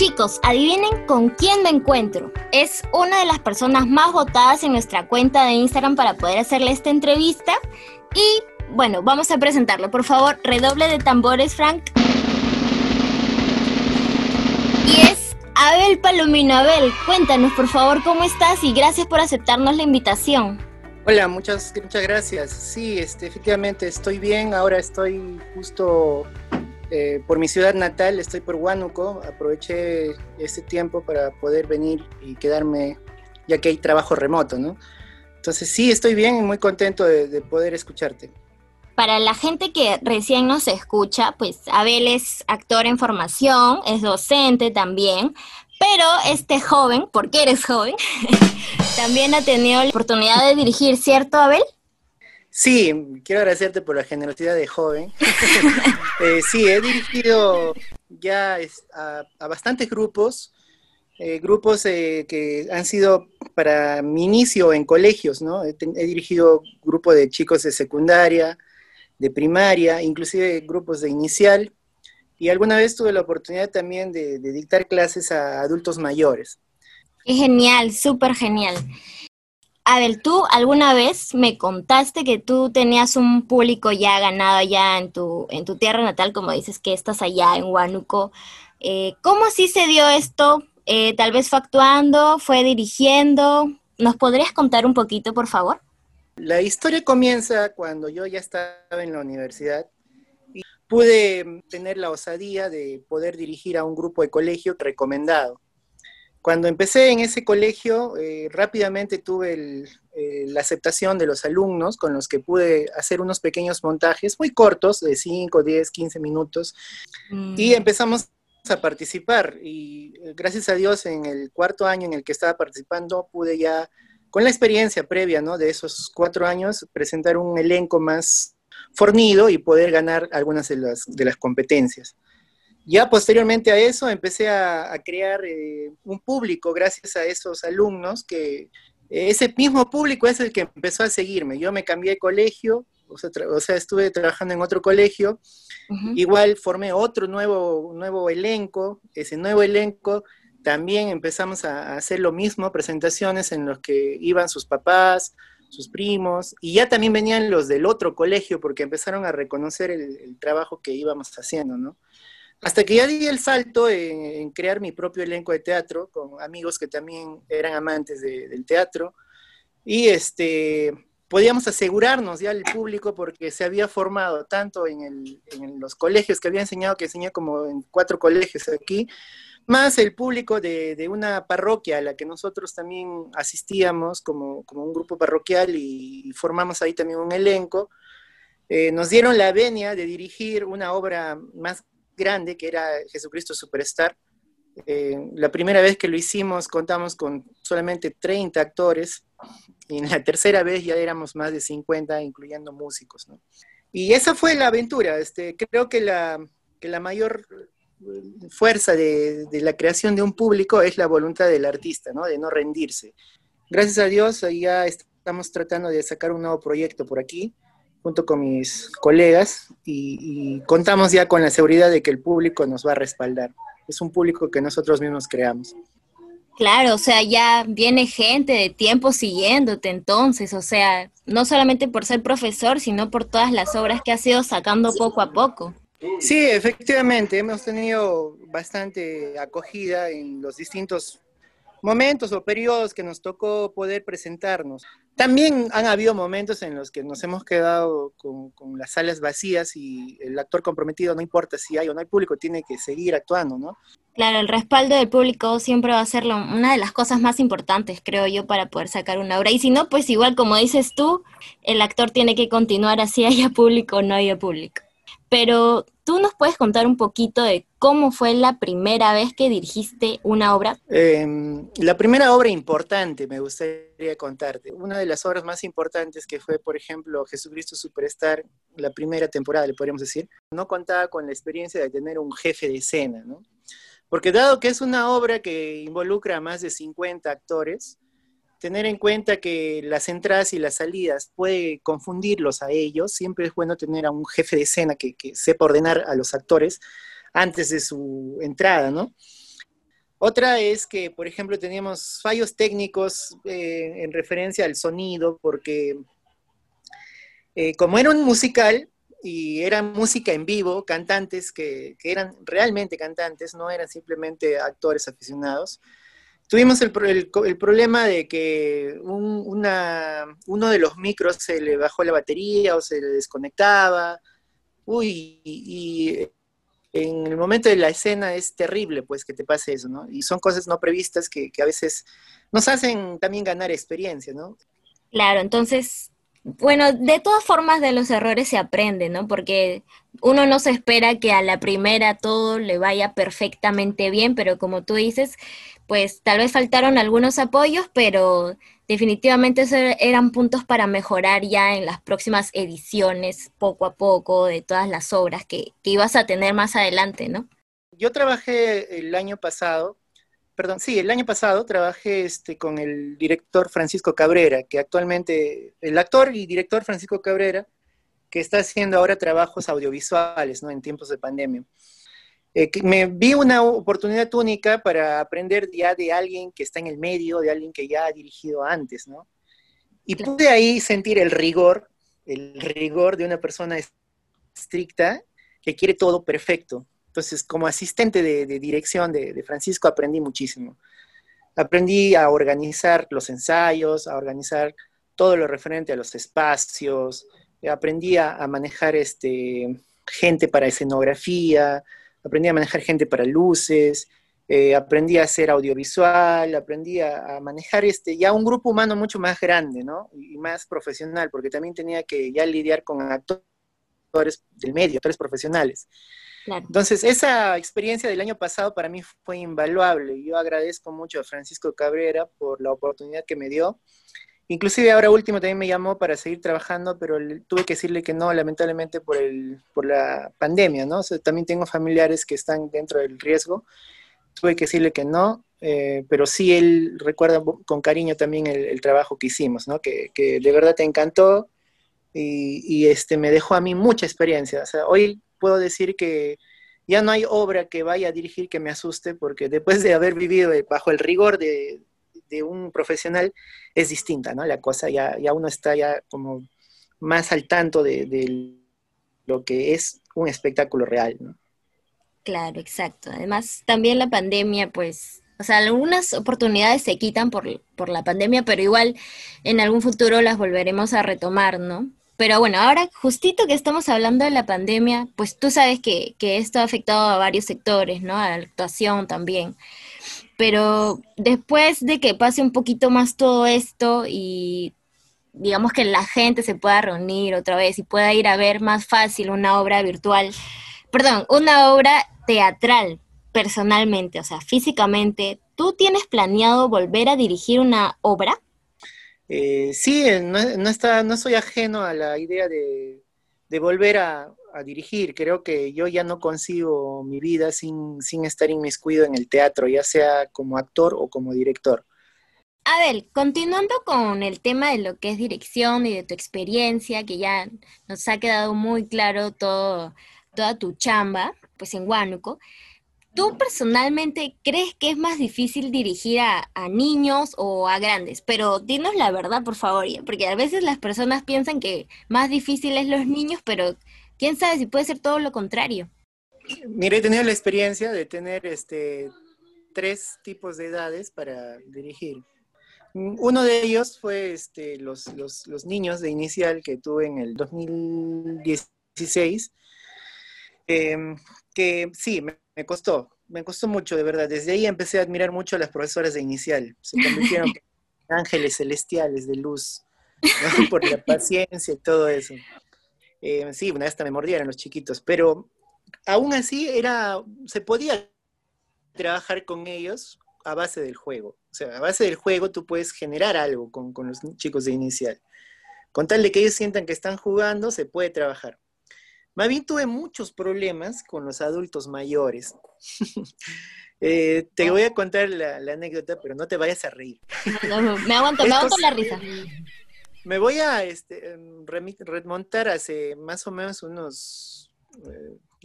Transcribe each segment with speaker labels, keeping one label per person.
Speaker 1: Chicos, adivinen con quién me encuentro. Es una de las personas más votadas en nuestra cuenta de Instagram para poder hacerle esta entrevista. Y bueno, vamos a presentarlo. Por favor, redoble de tambores, Frank. Y es Abel Palomino. Abel, cuéntanos por favor cómo estás y gracias por aceptarnos la invitación.
Speaker 2: Hola, muchas, muchas gracias. Sí, este, efectivamente estoy bien. Ahora estoy justo eh, por mi ciudad natal, estoy por Huánuco, aproveché este tiempo para poder venir y quedarme, ya que hay trabajo remoto, ¿no? Entonces sí, estoy bien y muy contento de, poder escucharte.
Speaker 1: Para la gente que recién nos escucha, pues Abel es actor en formación, es docente también, pero este joven, porque eres joven, también ha tenido la oportunidad de dirigir, ¿cierto, Abel?
Speaker 2: Sí, quiero agradecerte por la generosidad de joven. Eh, sí, he dirigido ya a, bastantes grupos, eh, grupos eh, que han sido para mi inicio en colegios, ¿no? He, dirigido grupos de chicos de secundaria, de primaria, inclusive grupos de inicial, y alguna vez tuve la oportunidad también de, dictar clases a adultos mayores.
Speaker 1: Es genial, súper genial. Abel, tú alguna vez me contaste que tú tenías un público ya ganado allá en tu, en tu tierra natal, como dices que estás allá en Huánuco. Eh, ¿Cómo así se dio esto? Eh, tal vez fue actuando, fue dirigiendo. ¿Nos podrías contar un poquito, por favor?
Speaker 2: La historia comienza cuando yo ya estaba en la universidad y pude tener la osadía de poder dirigir a un grupo de colegio recomendado. Cuando empecé en ese colegio, eh, rápidamente tuve eh, la aceptación de los alumnos con los que pude hacer unos pequeños montajes muy cortos, de 5, 10, 15 minutos, y mm. empezamos a participar. Y eh, gracias a Dios, en el cuarto año en el que estaba participando, pude ya, con la experiencia previa ¿no? de esos cuatro años, presentar un elenco más fornido y poder ganar algunas de las, de las competencias. Ya posteriormente a eso empecé a, crear eh, un público gracias a esos alumnos que ese mismo público es el que empezó a seguirme. Yo me cambié de colegio, o sea, estuve trabajando en otro colegio, igual formé otro nuevo, nuevo elenco, ese nuevo elenco también empezamos a, hacer lo mismo, presentaciones en los que iban sus papás, sus primos, y ya también venían los del otro colegio porque empezaron a reconocer el, el trabajo que íbamos haciendo, ¿no? Hasta que ya di el salto en, crear mi propio elenco de teatro con amigos que también eran amantes del teatro. Y este, podíamos asegurarnos ya el público porque se había formado tanto en, los colegios que había enseñado, que enseñé como en cuatro colegios aquí, más el público de, una parroquia a la que nosotros también asistíamos como, un grupo parroquial y, formamos ahí también un elenco. Eh, nos dieron la venia de dirigir una obra más grande, que era Jesucristo Superstar. Eh, la primera vez que lo hicimos contamos con solamente 30 actores y en la tercera vez ya éramos más de 50, incluyendo músicos. Y esa fue la aventura. Este, creo que la, que la mayor fuerza de, de, la creación de un público es la voluntad del artista, ¿no? de no rendirse. Gracias a Dios, ya estamos tratando de sacar un nuevo proyecto por aquí junto con mis colegas y, contamos ya con la seguridad de que el público nos va a respaldar. Es un público que nosotros mismos creamos.
Speaker 1: Claro, o sea, ya viene gente de tiempo siguiéndote entonces, o sea, no solamente por ser profesor, sino por todas las obras que has ido sacando poco a poco.
Speaker 2: Sí, efectivamente, hemos tenido bastante acogida en los distintos momentos o periodos que nos tocó poder presentarnos. También han habido momentos en los que nos hemos quedado con, las salas vacías y el actor comprometido, no importa si hay o no hay público, tiene que seguir actuando, ¿no?
Speaker 1: Claro, el respaldo del público siempre va a ser una de las cosas más importantes, creo yo, para poder sacar una obra. Y si no, pues igual, como dices tú, el actor tiene que continuar así, haya público o no haya público. Pero ¿Tú nos puedes contar un poquito de cómo fue la primera vez que dirigiste una obra?
Speaker 2: Em, la primera obra importante, me gustaría contarte. Una de las obras más importantes que fue, por ejemplo, Jesucristo Superstar, la primera temporada, le podríamos decir, no contaba con la experiencia de tener un jefe de escena, ¿no? Porque dado que es una obra que involucra a más de 50 actores, tener en cuenta que las entradas y las salidas puede confundirlos a ellos, siempre es bueno tener a un jefe de escena que, sepa ordenar a los actores antes de su entrada, ¿no? Otra es que, por ejemplo, teníamos fallos técnicos eh, en referencia al sonido, porque eh, como era un musical y era música en vivo, cantantes que, eran realmente cantantes, no eran simplemente actores aficionados, tuvimos el, problema de que uno de los micros se le bajó la batería o se le desconectaba. Uy, y, en el momento de la escena es terrible, pues, que te pase eso, ¿no? Y son cosas no previstas que, que a veces nos hacen también ganar experiencia, ¿no?
Speaker 1: Claro, entonces bueno, de todas formas de los errores se aprende, ¿no? Porque uno no se espera que a la primera todo le vaya perfectamente bien, pero como tú dices, pues tal vez faltaron algunos apoyos, pero definitivamente eran puntos para mejorar ya en las próximas ediciones, poco a poco, de todas las obras que, que ibas a tener más adelante, ¿no?
Speaker 2: Yo trabajé el año pasado perdón, sí, el año pasado trabajé este, con el director Francisco Cabrera, que actualmente, el actor y director Francisco Cabrera, que está haciendo ahora trabajos audiovisuales, ¿no? En tiempos de pandemia. Eh, me vi una oportunidad única para aprender ya de alguien que está en el medio, de alguien que ya ha dirigido antes, ¿no? Y pude ahí sentir el rigor, el rigor de una persona estricta que quiere todo perfecto, entonces, como asistente de, dirección de, Francisco, aprendí muchísimo. Aprendí a organizar los ensayos, a organizar todo lo referente a los espacios, aprendí a, manejar este, gente para escenografía, aprendí a manejar gente para luces, eh, aprendí a hacer audiovisual, aprendí a, manejar este, ya un grupo humano mucho más grande, ¿no? Y más profesional, porque también tenía que ya lidiar con actores del medio, actores profesionales. Entonces, esa experiencia del año pasado para mí fue invaluable. Yo agradezco mucho a Francisco Cabrera por la oportunidad que me dio. Inclusive ahora último también me llamó para seguir trabajando, pero tuve que decirle que no, lamentablemente por, el, por la pandemia, ¿no? también tengo familiares que están dentro del riesgo. Tuve que decirle que no, eh, pero sí él recuerda con cariño también el, trabajo que hicimos, ¿no? Que, que, de verdad te encantó y, y, este, me dejó a mí mucha experiencia. O sea, hoy puedo decir que ya no hay obra que vaya a dirigir que me asuste, porque después de haber vivido bajo el rigor de, un profesional, es distinta, ¿no? La cosa ya, ya uno está ya como más al tanto de, lo que es un espectáculo real, ¿no?
Speaker 1: Claro, exacto. Además, también la pandemia, pues, o sea, algunas oportunidades se quitan por, por la pandemia, pero igual en algún futuro las volveremos a retomar, ¿no? Pero bueno, ahora justito que estamos hablando de la pandemia, pues tú sabes que, esto ha afectado a varios sectores, ¿no? A la actuación también. Pero después de que pase un poquito más todo esto y digamos que la gente se pueda reunir otra vez y pueda ir a ver más fácil una obra virtual, perdón, una obra teatral personalmente, o sea, físicamente, ¿tú tienes planeado volver a dirigir una obra?
Speaker 2: Eh, sí, no, está, no soy ajeno a la idea de, volver a, dirigir. Creo que yo ya no consigo mi vida sin, sin estar inmiscuido en el teatro, ya sea como actor o como director.
Speaker 1: A ver, continuando con el tema de lo que es dirección y de tu experiencia, que ya nos ha quedado muy claro todo, toda tu chamba, pues en Huánuco, ¿Tú personalmente crees que es más difícil dirigir a, niños o a grandes? Pero dinos la verdad, por favor, porque a veces las personas piensan que más difícil es los niños, pero quién sabe si puede ser todo lo contrario.
Speaker 2: Mira, he tenido la experiencia de tener este, tres tipos de edades para dirigir. Uno de ellos fue este, los, niños de inicial que tuve en el 2016, em, que sí, me me costó, me costó mucho, de verdad. Desde ahí empecé a admirar mucho a las profesoras de inicial. Se convirtieron en ángeles celestiales de luz, por la paciencia y todo eso. Eh, sí, una vez hasta me mordieron los chiquitos, pero aún así era, se podía trabajar con ellos a base del juego. O sea, a base del juego tú puedes generar algo con, con los chicos de inicial. Con tal de que ellos sientan que están jugando, se puede trabajar. Más bien tuve muchos problemas con los adultos mayores. Eh, te voy a contar la, anécdota, pero no te vayas a reír.
Speaker 1: me aguanto, me aguanto la risa.
Speaker 2: Me voy a este, em, remontar hace más o menos unos,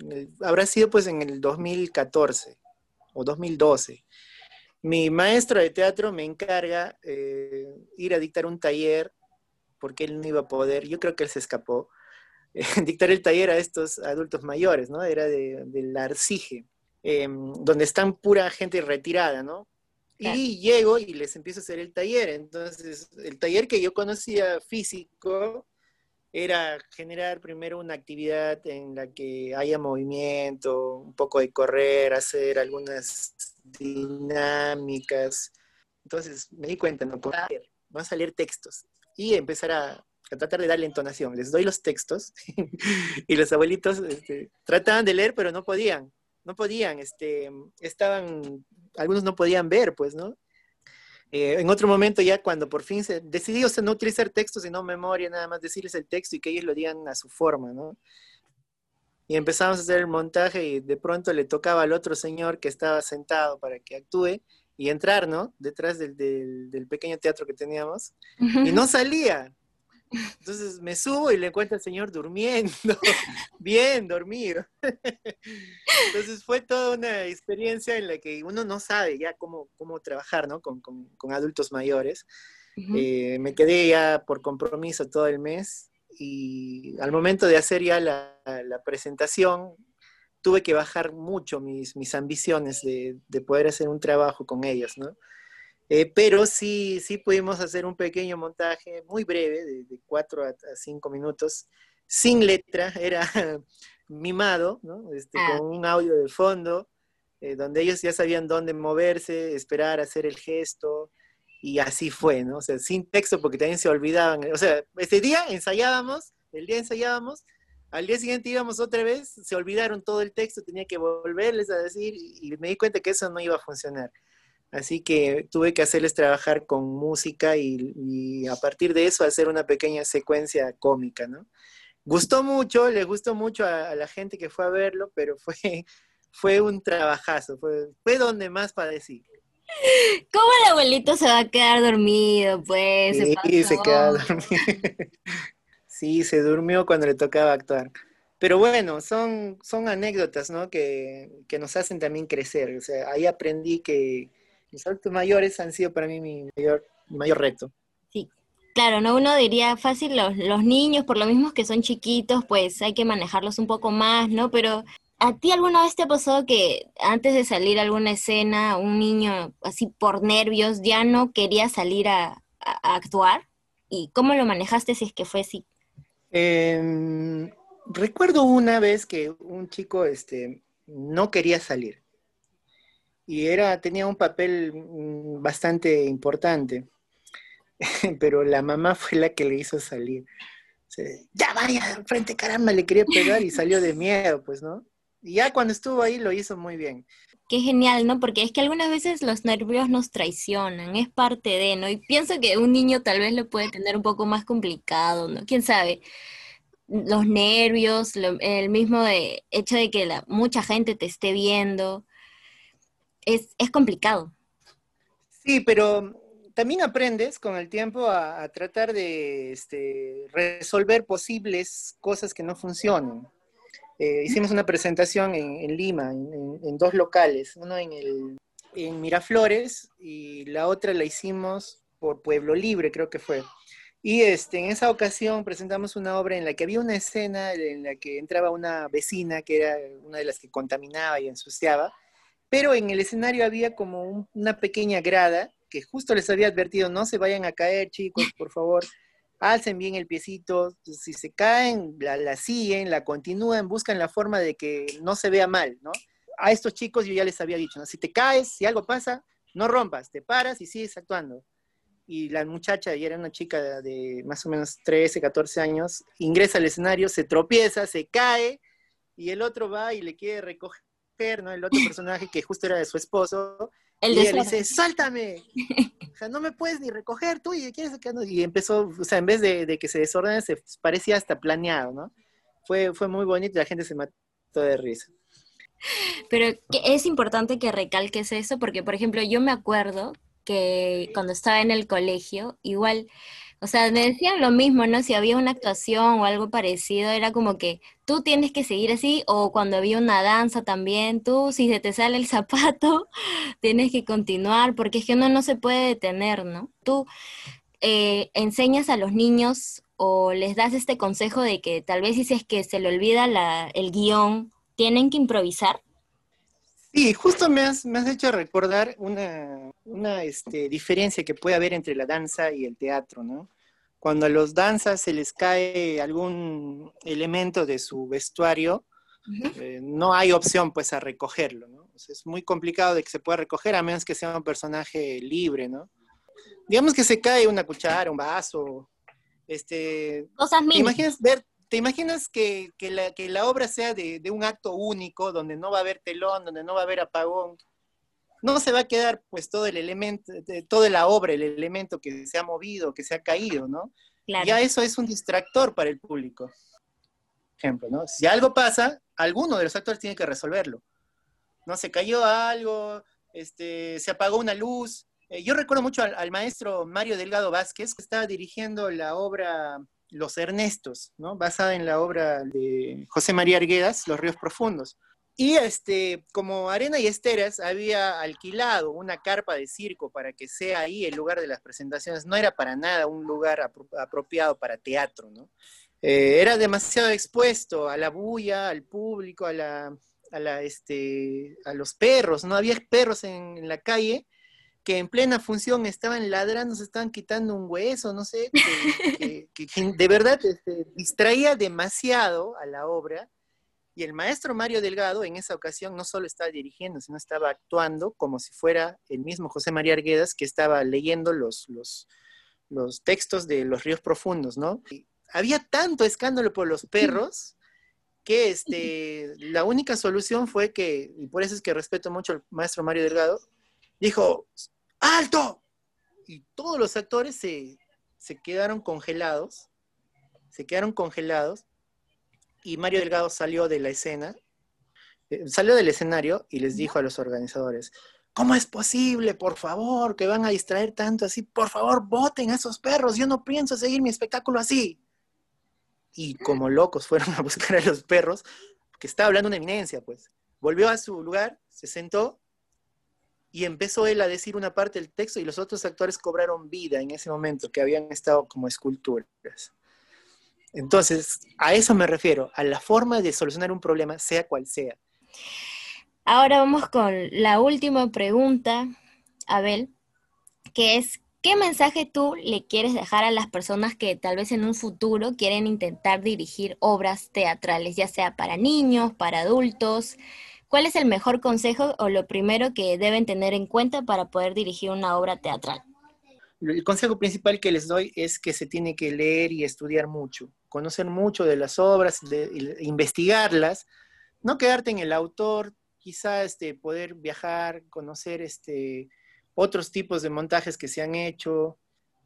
Speaker 2: eh, habrá sido pues en el 2014 o 2012. mi maestro de teatro me encarga eh, ir a dictar un taller, porque él no iba a poder, yo creo que él se escapó, dictar el taller a estos adultos mayores, ¿no? Era de, del Arcije, em, donde están pura gente retirada, ¿no? Y llego y les empiezo a hacer el taller. Entonces, el taller que yo conocía físico era generar primero una actividad en la que haya movimiento, un poco de correr, hacer algunas dinámicas. Entonces me di cuenta, no puedo van a salir textos y empezar a, tratar de darle entonación. Les doy los textos y los abuelitos este, trataban de leer, pero no podían, no podían, este, estaban, algunos no podían ver, pues, ¿no? Eh, en otro momento ya cuando por fin se decidió no utilizar textos sino memoria, nada más decirles el texto y que ellos lo digan a su forma, ¿no? Y empezamos a hacer el montaje y de pronto le tocaba al otro señor que estaba sentado para que actúe y entrar, ¿no? Detrás del, del, pequeño teatro que teníamos. Y no salía. Entonces me subo y le encuentro al señor durmiendo, bien dormido. Entonces fue toda una experiencia en la que uno no sabe ya cómo, cómo trabajar, ¿no? Con, con, con adultos mayores. eh, me quedé ya por compromiso todo el mes y al momento de hacer ya la, presentación, tuve que bajar mucho mis, mis ambiciones de, de, poder hacer un trabajo con ellos, ¿no? Eh, pero sí, sí pudimos hacer un pequeño montaje muy breve, de, de cuatro a, cinco minutos, sin letra, era mimado, ¿no? Este, ah. Con un audio de fondo, eh, donde ellos ya sabían dónde moverse, esperar, hacer el gesto, y así fue, ¿no? O sea, sin texto porque también se olvidaban. O sea, ese día ensayábamos, el día ensayábamos, al día siguiente íbamos otra vez, se olvidaron todo el texto, tenía que volverles a decir y me di cuenta que eso no iba a funcionar. Así que tuve que hacerles trabajar con música y, a partir de eso hacer una pequeña secuencia cómica, ¿no? Gustó mucho, le gustó mucho a, la gente que fue a verlo, pero fue, fue un trabajazo, fue, fue donde más padecí.
Speaker 1: ¿Cómo el abuelito se va a quedar dormido, pues?
Speaker 2: Sí, se, queda dormido. sí, se durmió cuando le tocaba actuar. Pero bueno, son, son anécdotas, ¿no? Que, nos hacen también crecer. O sea, ahí aprendí que los adultos mayores han sido para mí mi mayor, mi mayor reto.
Speaker 1: Sí, claro, ¿no? Uno diría fácil, los, los niños, por lo mismo que son chiquitos, pues hay que manejarlos un poco más, ¿no? Pero ¿A ti alguna vez te ha pasado que antes de salir a alguna escena, un niño así por nervios ya no quería salir a, actuar? ¿Y cómo lo manejaste si es que fue así?
Speaker 2: Em, recuerdo una vez que un chico este, no quería salir y era, tenía un papel mm, bastante importante, pero la mamá fue la que le hizo salir. ya vaya frente, caramba, le quería pegar y salió de miedo, pues, ¿no? Y ya cuando estuvo ahí lo hizo muy bien.
Speaker 1: Qué genial, ¿no? Porque es que algunas veces los nervios nos traicionan, es parte de, ¿no? Y pienso que un niño tal vez lo puede tener un poco más complicado, ¿no? ¿Quién sabe? Los nervios, el mismo de, hecho de que la, mucha gente te esté viendo, es, es complicado.
Speaker 2: Sí, pero también aprendes con el tiempo a, tratar de este, resolver posibles cosas que no funcionan. Eh, hicimos una presentación en, Lima, en, dos locales, uno en, el, en Miraflores y la otra la hicimos por Pueblo Libre, creo que fue. Y este, en esa ocasión presentamos una obra en la que había una escena en la que entraba una vecina que era una de las que contaminaba y ensuciaba, pero en el escenario había como una pequeña grada que justo les había advertido, no se vayan a caer chicos, por favor alcen bien el piecito, si se caen, la, siguen, la continúan, buscan la forma de que no se vea mal, ¿no? A estos chicos yo ya les había dicho, ¿no? si te caes, si algo pasa, no rompas, te paras y sigues actuando. Y la muchacha, y era una chica de más o menos 13, 14 años, ingresa al escenario, se tropieza, se cae, y el otro va y le quiere recoger, ¿no? El otro personaje que justo era de su esposo, y él dice, ¡sáltame! O sea, no me puedes ni recoger tú y quieres Y empezó, o sea, en vez de, que se desordene, se parecía hasta planeado, ¿no? Fue, fue muy bonito y la gente se mató de risa.
Speaker 1: Pero es importante que recalques eso porque, por ejemplo, yo me acuerdo que cuando estaba en el colegio, igual O sea, me decían lo mismo, ¿no? Si había una actuación o algo parecido, era como que tú tienes que seguir así, o cuando había una danza también, tú, si se te sale el zapato, tienes que continuar, porque es que uno no se puede detener, ¿no? Tú eh, enseñas a los niños o les das este consejo de que tal vez si es que se le olvida el guion, tienen que improvisar.
Speaker 2: Sí, justo me has, me has hecho recordar una, una este, diferencia que puede haber entre la danza y el teatro, ¿no? Cuando a los danzas se les cae algún elemento de su vestuario, eh, no hay opción pues a recogerlo, ¿no? es muy complicado de que se pueda recoger a menos que sea un personaje libre, ¿no? Digamos que se cae una cuchara, un vaso, este...
Speaker 1: Cosas mínimas.
Speaker 2: ¿Te imaginas ver ¿Te imaginas que, la, obra sea de, un acto único, donde no va a haber telón, donde no va a haber apagón? No se va a quedar pues todo el elemento, toda la obra, el elemento que se ha movido, que se ha caído, ¿no? Ya eso es un distractor para el público. Ejemplo, ¿no? Si algo pasa, alguno de los actores tiene que resolverlo. ¿No? Se cayó algo, este, se apagó una luz. Eh, yo recuerdo mucho al, al, maestro Mario Delgado Vázquez, que estaba dirigiendo la obra los Ernestos, ¿no? basada en la obra de José María Arguedas, Los Ríos Profundos. Y este, como Arena y Esteras había alquilado una carpa de circo para que sea ahí el lugar de las presentaciones, no era para nada un lugar apropiado para teatro, ¿no? Eh, era demasiado expuesto a la bulla, al público, a, la, a, la, este, a los perros, ¿no? Había perros en la calle que en plena función estaban ladrando, se estaban quitando un hueso, no sé, que, de verdad este, distraía demasiado a la obra. Y el maestro Mario Delgado en esa ocasión no solo estaba dirigiendo, sino estaba actuando como si fuera el mismo José María Arguedas que estaba leyendo los, los, textos de Los Ríos Profundos, ¿no? había tanto escándalo por los perros que este, la única solución fue que, y por eso es que respeto mucho al maestro Mario Delgado, dijo, ¡alto! Y todos los actores se, quedaron congelados, se quedaron congelados, y Mario Delgado salió de la escena, eh, salió del escenario y les dijo a los organizadores, ¿cómo es posible, por favor, que van a distraer tanto así? Por favor, voten a esos perros, yo no pienso seguir mi espectáculo así. Y como locos fueron a buscar a los perros, que estaba hablando una eminencia, pues. Volvió a su lugar, se sentó y empezó él a decir una parte del texto y los otros actores cobraron vida en ese momento, que habían estado como esculturas. Entonces, a eso me refiero, a la forma de solucionar un problema, sea cual sea.
Speaker 1: Ahora vamos con la última pregunta, Abel, que es, ¿qué mensaje tú le quieres dejar a las personas que tal vez en un futuro quieren intentar dirigir obras teatrales, ya sea para niños, para adultos? ¿Cuál es el mejor consejo o lo primero que deben tener en cuenta para poder dirigir una obra teatral?
Speaker 2: El consejo principal que les doy es que se tiene que leer y estudiar mucho, conocer mucho de las obras, investigarlas, no quedarte en el autor, quizá este, poder viajar, conocer este, otros tipos de montajes que se han hecho.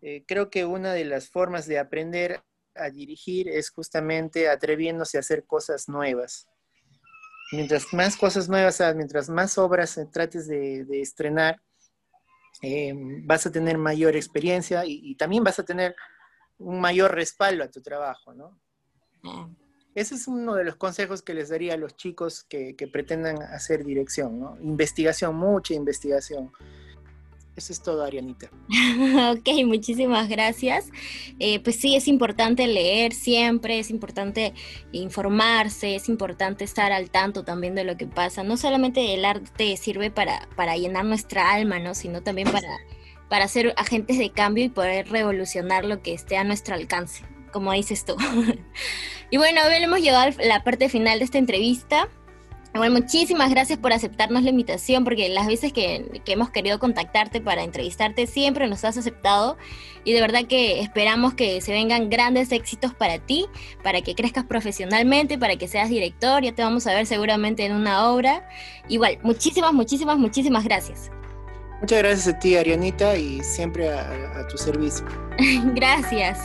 Speaker 2: Eh, creo que una de las formas de aprender a dirigir es justamente atreviéndose a hacer cosas nuevas mientras más cosas nuevas, mientras más obras trates de, estrenar, eh, vas a tener mayor experiencia y, también vas a tener un mayor respaldo a tu trabajo, ¿no? Ah. Ese es uno de los consejos que les daría a los chicos que, que pretendan hacer dirección, ¿no? Investigación, mucha investigación. Eso es todo, Arianita.
Speaker 1: ok, muchísimas gracias. Eh, pues sí, es importante leer siempre, es importante informarse, es importante estar al tanto también de lo que pasa. No solamente el arte sirve para, para llenar nuestra alma, ¿no? Sino también para, para ser agentes de cambio y poder revolucionar lo que esté a nuestro alcance, como dices tú. y bueno, hemos llegado a la parte final de esta entrevista. Bueno, muchísimas gracias por aceptarnos la invitación, porque las veces que, que, hemos querido contactarte para entrevistarte siempre nos has aceptado y de verdad que esperamos que se vengan grandes éxitos para ti, para que crezcas profesionalmente, para que seas director, ya te vamos a ver seguramente en una obra. Igual, muchísimas, muchísimas, muchísimas gracias.
Speaker 2: Muchas gracias a ti, Arianita, y siempre a tu servicio.
Speaker 1: gracias.